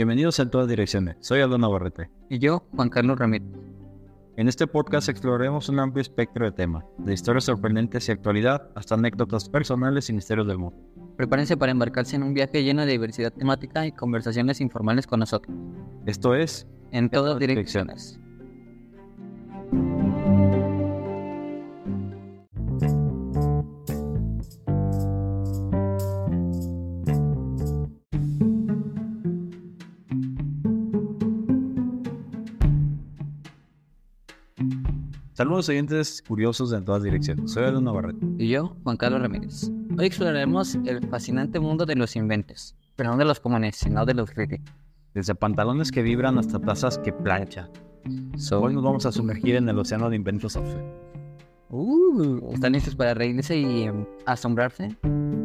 Bienvenidos a todas direcciones. Soy Aldo Navarrete. Y yo, Juan Carlos Ramírez. En este podcast exploraremos un amplio espectro de temas, de historias sorprendentes y actualidad hasta anécdotas personales y misterios del mundo. Prepárense para embarcarse en un viaje lleno de diversidad temática y conversaciones informales con nosotros. Esto es En todas direcciones. Saludos oyentes curiosos de en todas direcciones. Soy Aldo Navarrete. Y yo, Juan Carlos Ramírez. Hoy exploraremos el fascinante mundo de los inventos, pero no de los comunes, sino de los críticos. Desde pantalones que vibran hasta tazas que plancha. So, Hoy nos vamos a sumergir en el océano de inventos software. uh, ¿Están listos para reírse y em, asombrarse?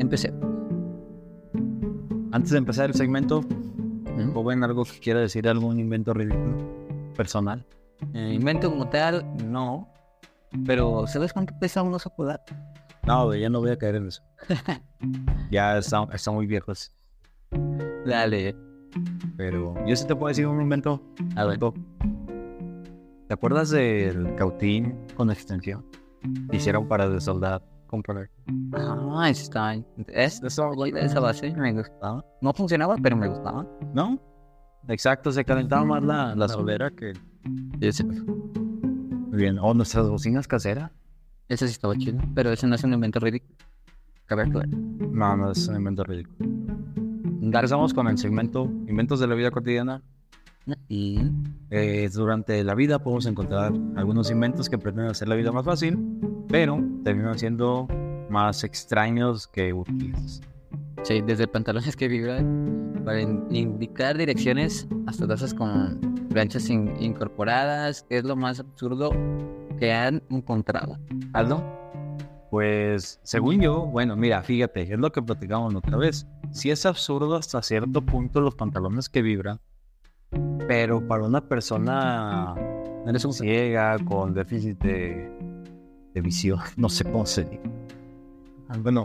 Empecé. Antes de empezar el segmento, ¿Mm? joven, algo que quiera decir, algún invento ridículo, personal. Eh, invento como tal, no. Pero, ¿sabes cuánto pesa un oso polar? No, ya no voy a caer en eso. ya está, está muy viejos. Dale. Pero yo sí te puedo decir un invento. A ver. ¿Te acuerdas del cautín con extensión? Hicieron para de soldado comprar. Ah, está. Es, esa, esa base me gustaba. No funcionaba, pero me gustaba. ¿No? Exacto, se calentaba más la, la soldera que. Muy bien. O nuestras bocinas caseras. Ese sí estaba chido. Pero ese no es un invento ridículo. Cabe aclarar. No, no es un invento ridículo. Empezamos con el segmento Inventos de la vida cotidiana. Y. Eh, durante la vida podemos encontrar algunos inventos que pretenden hacer la vida más fácil, pero terminan siendo más extraños que útiles. Sí, desde pantalones que vibran para in- indicar direcciones hasta tazas con planchas in- incorporadas. Es lo más absurdo que han encontrado. Aldo, pues según yo, bueno, mira, fíjate, es lo que platicamos la otra vez. Sí es absurdo hasta cierto punto los pantalones que vibran, pero para una persona Eres un ciega, con déficit de, de visión, no sé cómo se dice. Bueno,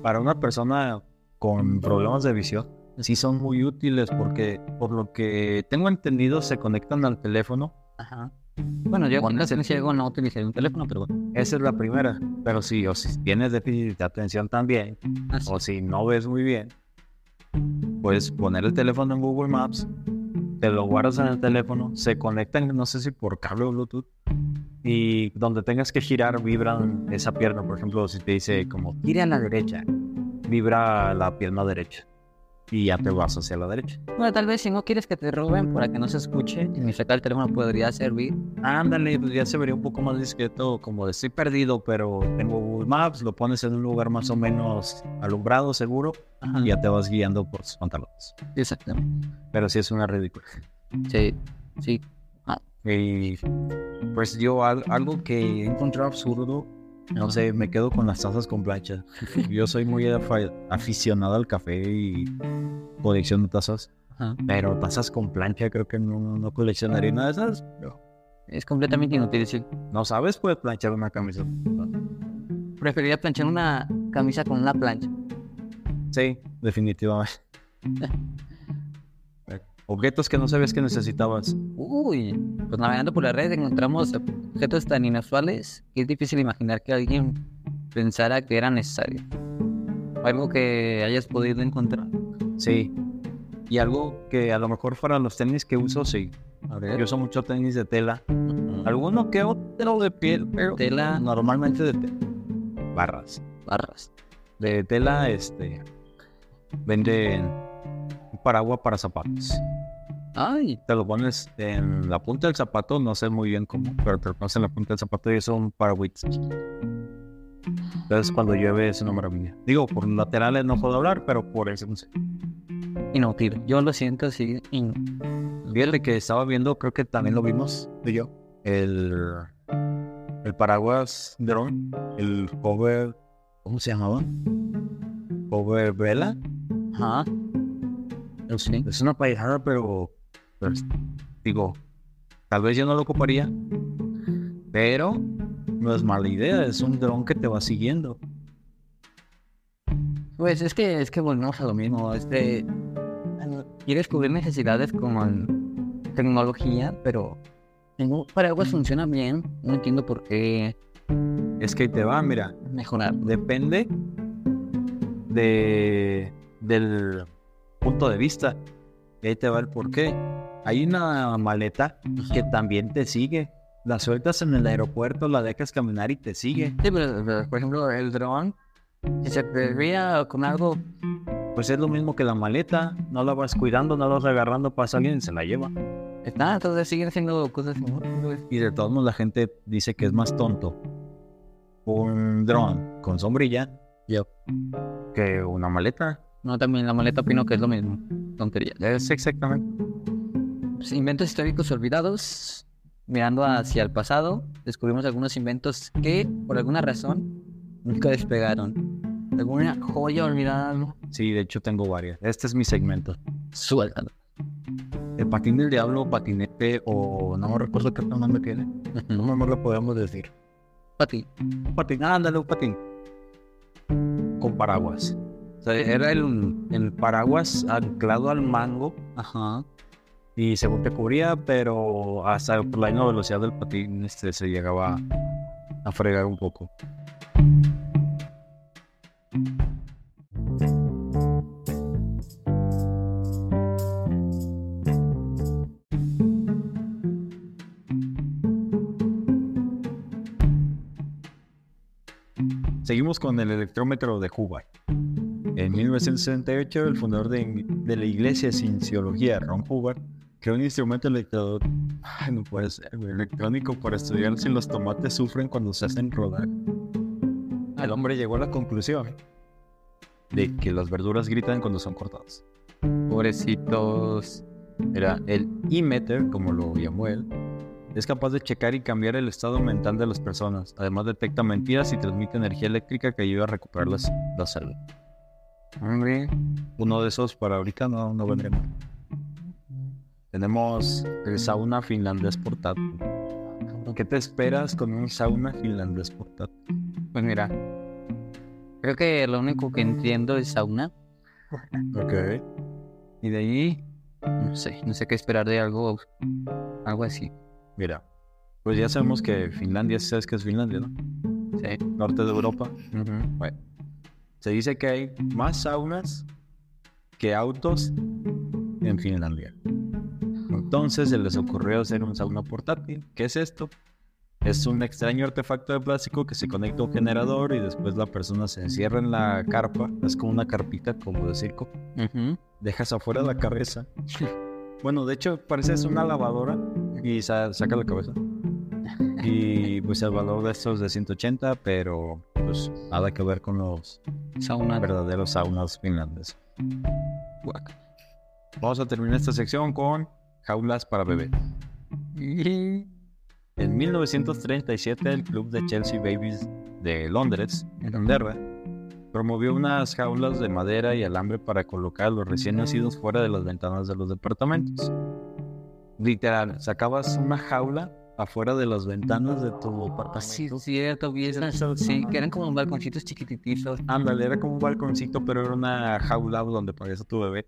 para una persona con problemas de visión, sí son muy útiles porque, por lo que tengo entendido, se conectan al teléfono. Ajá. Bueno, yo cuando soy ciego no utilicé un teléfono, pero bueno. Esa es la primera. Pero sí, o si tienes déficit de atención también, Así. o si no ves muy bien, puedes poner el teléfono en Google Maps, te lo guardas en el teléfono, se conectan, no sé si por cable o Bluetooth, y donde tengas que girar vibran esa pierna. Por ejemplo, si te dice como gire a la derecha, vibra la pierna derecha y ya te vas hacia la derecha. Bueno, tal vez si no quieres que te roben para que no se escuche, en sacar el teléfono podría servir. Ándale, pues ya se vería un poco más discreto, como de estoy perdido, pero tengo Google Maps, lo pones en un lugar más o menos alumbrado, seguro, Ajá. y ya te vas guiando por tus pantalones. Exactamente. Pero sí es una ridícula. Sí, sí. Y pues yo al- algo que he encontrado absurdo, no sé, me quedo con las tazas con plancha. Yo soy muy aficionado al café y colecciono tazas, Ajá. pero tazas con plancha creo que no, no coleccionaría nada de esas. pero Es completamente inútil. sí. no sabes, puedes planchar una camisa. Preferiría planchar una camisa con una plancha. Sí, definitivamente. Objetos que no sabías que necesitabas. Uy, pues navegando por la red encontramos objetos tan inusuales que es difícil imaginar que alguien pensara que era necesario. Algo que hayas podido encontrar. Sí. Y algo que a lo mejor para los tenis que uso, sí. A ver. Yo uso mucho tenis de tela. Alguno que otro de piel, pero Tela. normalmente de tela. Barras. Barras. De tela, este. Venden paraguas para zapatos. Ay, Te lo pones en la punta del zapato, no sé muy bien cómo, pero te lo pones en la punta del zapato y es un paraguas. Entonces cuando llueve es una maravilla. Digo, por laterales no puedo hablar, pero por eso no sé. inútil. Yo lo siento así. Fíjate que estaba viendo, creo que también lo vimos, tú y yo, el, el paraguas drone, el cover, ¿cómo se llamaba? Cover vela. Ajá. Sí. Es una paisada, pero, pero, digo, tal vez yo no lo ocuparía, pero no es mala idea, es un dron que te va siguiendo. Pues es que es que volvemos a lo mismo. Este quieres cubrir necesidades con tecnología, pero tengo paraguas funciona bien. No entiendo por qué Es que ahí te va, mira. mejorar. Depende de, del punto de vista. Y ahí te va el por qué. Hay una maleta que también te sigue. La sueltas en el aeropuerto, la dejas caminar y te sigue. Sí, pero, pero, por ejemplo, el dron, si se perdía con algo, Pues es lo mismo que la maleta. No la vas cuidando, no la vas agarrando, pasa alguien y se la lleva. está, entonces siguen haciendo cosas. Y de todos modos la gente dice que es más tonto un dron con sombrilla Yo. que una maleta. No, también la maleta opino que es lo mismo. Tontería. Es exactamente. Pues, inventos históricos olvidados. Mirando hacia el pasado, descubrimos algunos inventos que, por alguna razón, nunca despegaron. Alguna joya olvidada. Sí, de hecho tengo varias. Este es mi segmento. Suéltalo. El patín del diablo, patinete o no me recuerdo qué nombre tiene. No me lo podemos decir. Un patín, ándale, un patín. Con paraguas. O sea, era el, el paraguas anclado al mango Ajá. Y según te cubría, pero hasta por la misma velocidad del patín este, se llegaba a fregar un poco. Seguimos con el electrómetro de Hubbard. En 1968, el fundador de, de la Iglesia de Cienciología, Ron Hubbard, creó un instrumento electro... Ay, no puede ser, güey, electrónico para estudiar si los tomates sufren cuando se hacen rodar. El hombre llegó a la conclusión de que las verduras gritan cuando son cortadas. Pobrecitos. Era el e-meter, como lo llamó él, es capaz de checar y cambiar el estado mental de las personas. Además detecta mentiras y transmite energía eléctrica que ayuda a recuperar la salud. Uno de esos para ahorita no, no vendré mal. Tenemos el sauna finlandés portátil. ¿Qué te esperas con un sauna finlandés portátil? Pues mira. Creo que lo único que entiendo es sauna. Ok. Y de ahí, No sé, no sé qué esperar de algo, algo así. mira, pues ya sabemos que Finlandia, sabes que es Finlandia, ¿no? Sí. Norte de Europa. Bueno, se dice que hay más saunas que autos en Finlandia. Entonces se les ocurrió hacer un sauna portátil. ¿Qué es esto? Es un extraño artefacto de plástico que se conecta a un generador y después la persona se encierra en la carpa. Es como una carpita, como de circo. Ujú. Dejas afuera la cabeza. Bueno, de hecho parece es una lavadora y sa- saca la cabeza. Y pues el valor de estos es de 180, pero pues nada que ver con los Sauna. verdaderos saunas finlandeses. Vamos a terminar esta sección con jaulas para bebés. En 1937 el club de Chelsea Babies de Londres, Inglaterra, promovió unas jaulas de madera y alambre para colocar a los recién nacidos fuera de las ventanas de los departamentos. Literal, sacabas una jaula afuera de las ventanas de tu Sí, departamento. cierto, vi. Sí, que eran como balconcitos chiquititos. Ándale, era como un balconcito, pero era una jaula donde ponías a tu bebé.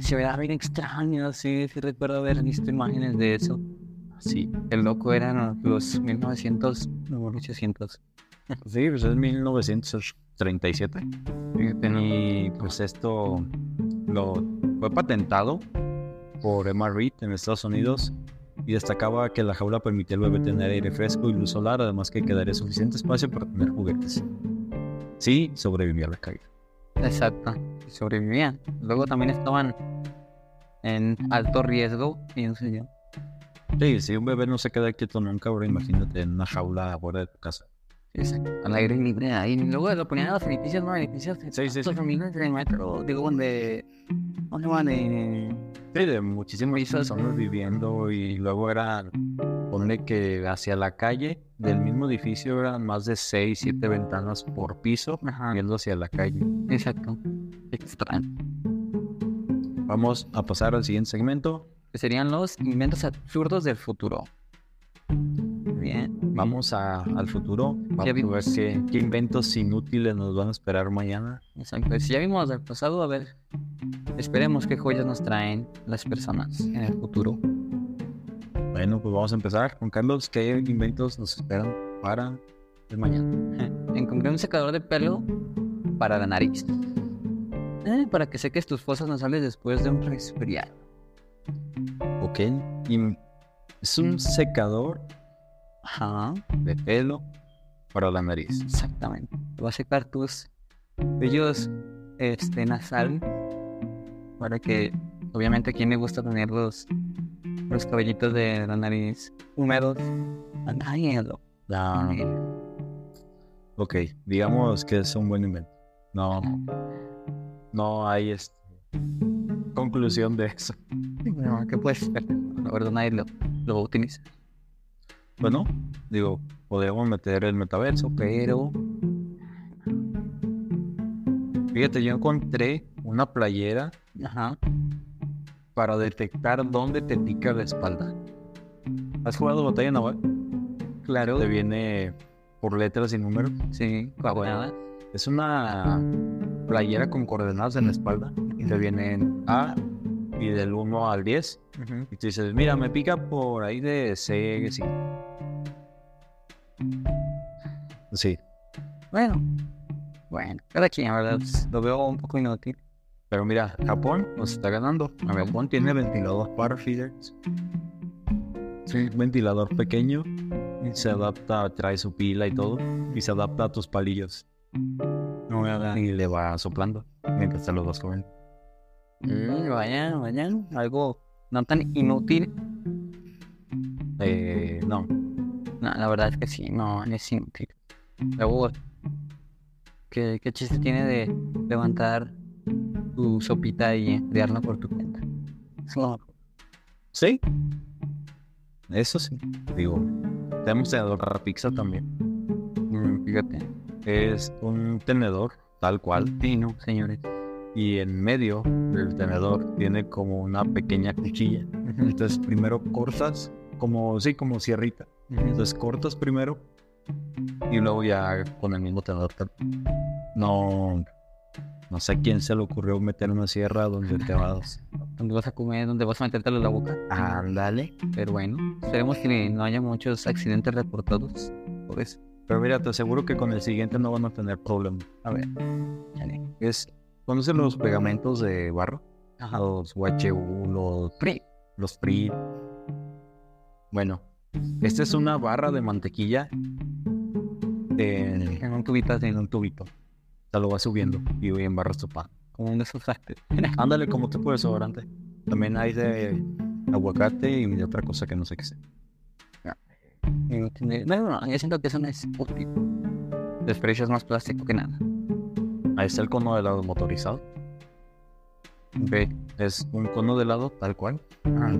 Se veía bien extraño, sí, sí recuerdo haber visto imágenes de eso. Sí, el loco eran los 1900, no, 1800. Sí, pues es 1937. Fíjate, ¿no? Y pues esto lo fue patentado por Emma Reed en Estados Unidos y destacaba que la jaula permitía al bebé tener aire fresco y luz solar, además que quedaría suficiente espacio para tener juguetes. Sí, sobrevivía a la caída. Exacto, sobrevivían. Luego también estaban en alto riesgo, pienso yo. Sí, si un bebé no se queda quieto nunca, ahora imagínate en una jaula afuera de tu casa. Exacto. Al aire libre ahí. Luego lo ponían en los edificios, ¿no? Edificios de Sí, sí, sí. del metro. Digo, donde. ¿Dónde van? De... Sí, de muchísimas Pisos. personas viviendo y luego eran, ponle que hacia la calle del mismo edificio eran más de 6, 7 ventanas por piso Ajá. viendo hacia la calle. Exacto. Extraño. Vamos a pasar al siguiente segmento. Que serían los inventos absurdos del futuro. Bien. Vamos a- al futuro. Vamos a ver qué, qué inventos inútiles nos van a esperar mañana. Exacto. Si ya vimos del pasado, a ver. esperemos qué joyas nos traen las personas en el futuro. Bueno, pues vamos a empezar. Juan Carlos, ¿qué inventos nos esperan para el mañana? Encontré un secador de pelo para la nariz. Eh, para que seques tus fosas nasales después de un resfriado. Ok. Y es un secador Ajá, de pelo para la nariz. exactamente. Va a secar tus vellos este, nasal para que, obviamente, a quien le gusta tener los, cabellitos de la nariz húmedos. Ah, ok, digamos que es un buen invento. No, no hay este, conclusión de eso. ¿qué puedes hacer? La verdad, nadie lo, lo utiliza. Bueno, digo, podríamos meter el metaverso, pero. Fíjate, yo encontré una playera Ajá. Para detectar dónde te pica la espalda. ¿Has jugado batalla naval? Claro. Te viene por letras y números. Sí, coordenadas. Es una playera con coordenadas en la espalda. Y te vienen A y del 1 al 10. Ujú. Y tú dices, mira, me pica por ahí de C, sí. Sí, Bueno, bueno, cada quien, ¿verdad? Lo veo un poco inútil. Pero mira, Japón nos está ganando. Japón tiene ventilador para feeders. Es un ventilador pequeño y se adapta, trae su pila y todo. Y se adapta a tus palillos. Y le va soplando mientras te los vas comiendo. Mm, vaya, vaya, algo no tan inútil. Eh, no, No, la verdad es que sí, no, es inútil. Luego, ¿qué, qué chiste tiene de levantar tu sopita y enfriarla por tu cuenta? Lo- Sí. Eso sí. Digo, tenemos tenedor para pizza también. Mm, Fíjate. Es un tenedor tal cual. Sí, no, señores. Y en medio del tenedor tiene como una pequeña cuchilla. Entonces primero cortas como, sí, como sierrita. Entonces cortas primero y luego ya con el mismo tenedor. te- No, no sé quién se le ocurrió meter una sierra donde te vas. ¿Dónde vas a comer? ¿Dónde vas a metértelo en la boca? Ándale. Pero bueno, esperemos que no haya muchos accidentes reportados por eso. Pero mira, te aseguro que con el siguiente no van a tener problema. A ver. Es, ¿Conoces los pegamentos de barro? Ajá. Los UHU, los Pri. los free. Bueno, esta es una barra de mantequilla en, En un tubito en un tubito. Te lo vas subiendo y voy en barras tu pan. como un desusaste. Ándale como tipo de desodorante. También hay de aguacate y de otra cosa que no sé qué sea. No, no, yo siento que eso no es útil. Desprecias más plástico que nada. Ahí está el cono de helado motorizado. Ok. Es un cono de helado tal cual.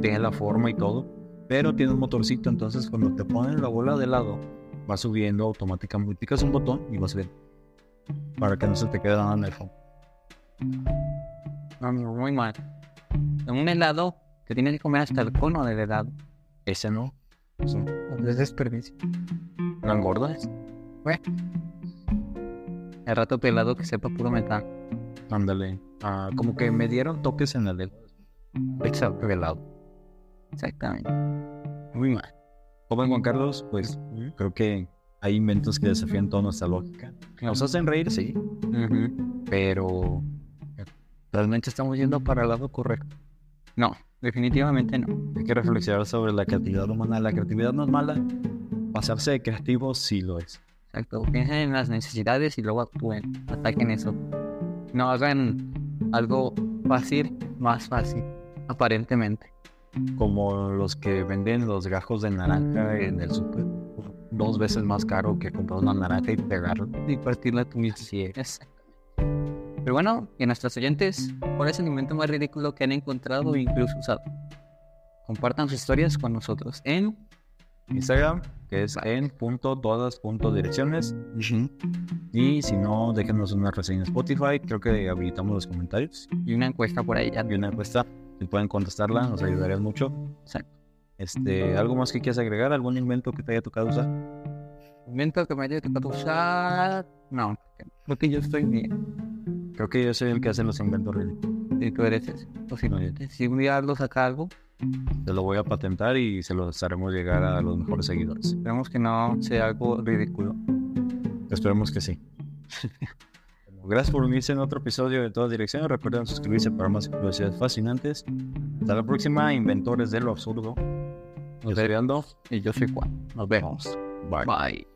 Tiene la forma y todo. Pero tiene un motorcito. Entonces cuando te ponen la bola de helado, va subiendo automáticamente. Picas un botón y va subiendo. Para que no se te quede nada en el fondo. No, muy mal. En un helado te tienes que comer hasta el cono del helado. Ese no. Es desperdicio. ¿No engordas? El rato tu helado que sepa puro metal. Ándale. Ah, como que me dieron toques en el dedo. Exacto, helado. Exactamente. Muy mal. Joven Juan Carlos, pues creo que hay inventos que desafían toda nuestra lógica. Nos hacen reír, sí, pero realmente estamos yendo para el lado correcto. No, definitivamente no. Hay que reflexionar sobre la creatividad humana. La creatividad no es mala. Pasarse de creativo sí lo es. Exacto. Piensen en las necesidades y luego actúen. Ataquen eso. No hagan algo fácil más fácil, aparentemente. Como los que venden los gajos de naranja en el súper. Dos veces más caro que comprar una naranja y pegarlo. Y partirla tú mismo. Sí, Exacto. Pero bueno, y a nuestros oyentes, ¿cuál es el invento más ridículo que han encontrado o incluso usado? Compartan sus historias con nosotros en Instagram, que es en punto todas punto direcciones. Y si no, déjenos una reseña en Spotify. Creo que habilitamos los comentarios. y una encuesta por ahí. ya. Y una encuesta. Si pueden contestarla, nos ayudarían mucho. Exacto. Este, ¿Algo más que quieras agregar? ¿Algún invento que te haya tocado usar? Invento que me haya tocado usar. No, creo que yo estoy bien. Creo que yo soy el que hace los inventos ridículos. si tú eres ese. O si no, si un día Aldo saca algo, Te lo voy a patentar y se lo haremos llegar a los mejores seguidores. esperemos que no sea algo ridículo. Esperemos que sí. Gracias por unirse en otro episodio de Todas Direcciones. Recuerden suscribirse para más curiosidades fascinantes. Hasta la próxima, inventores de lo absurdo. Yo soy Aldo. Y yo soy Juan. Nos vemos. Bye. Bye.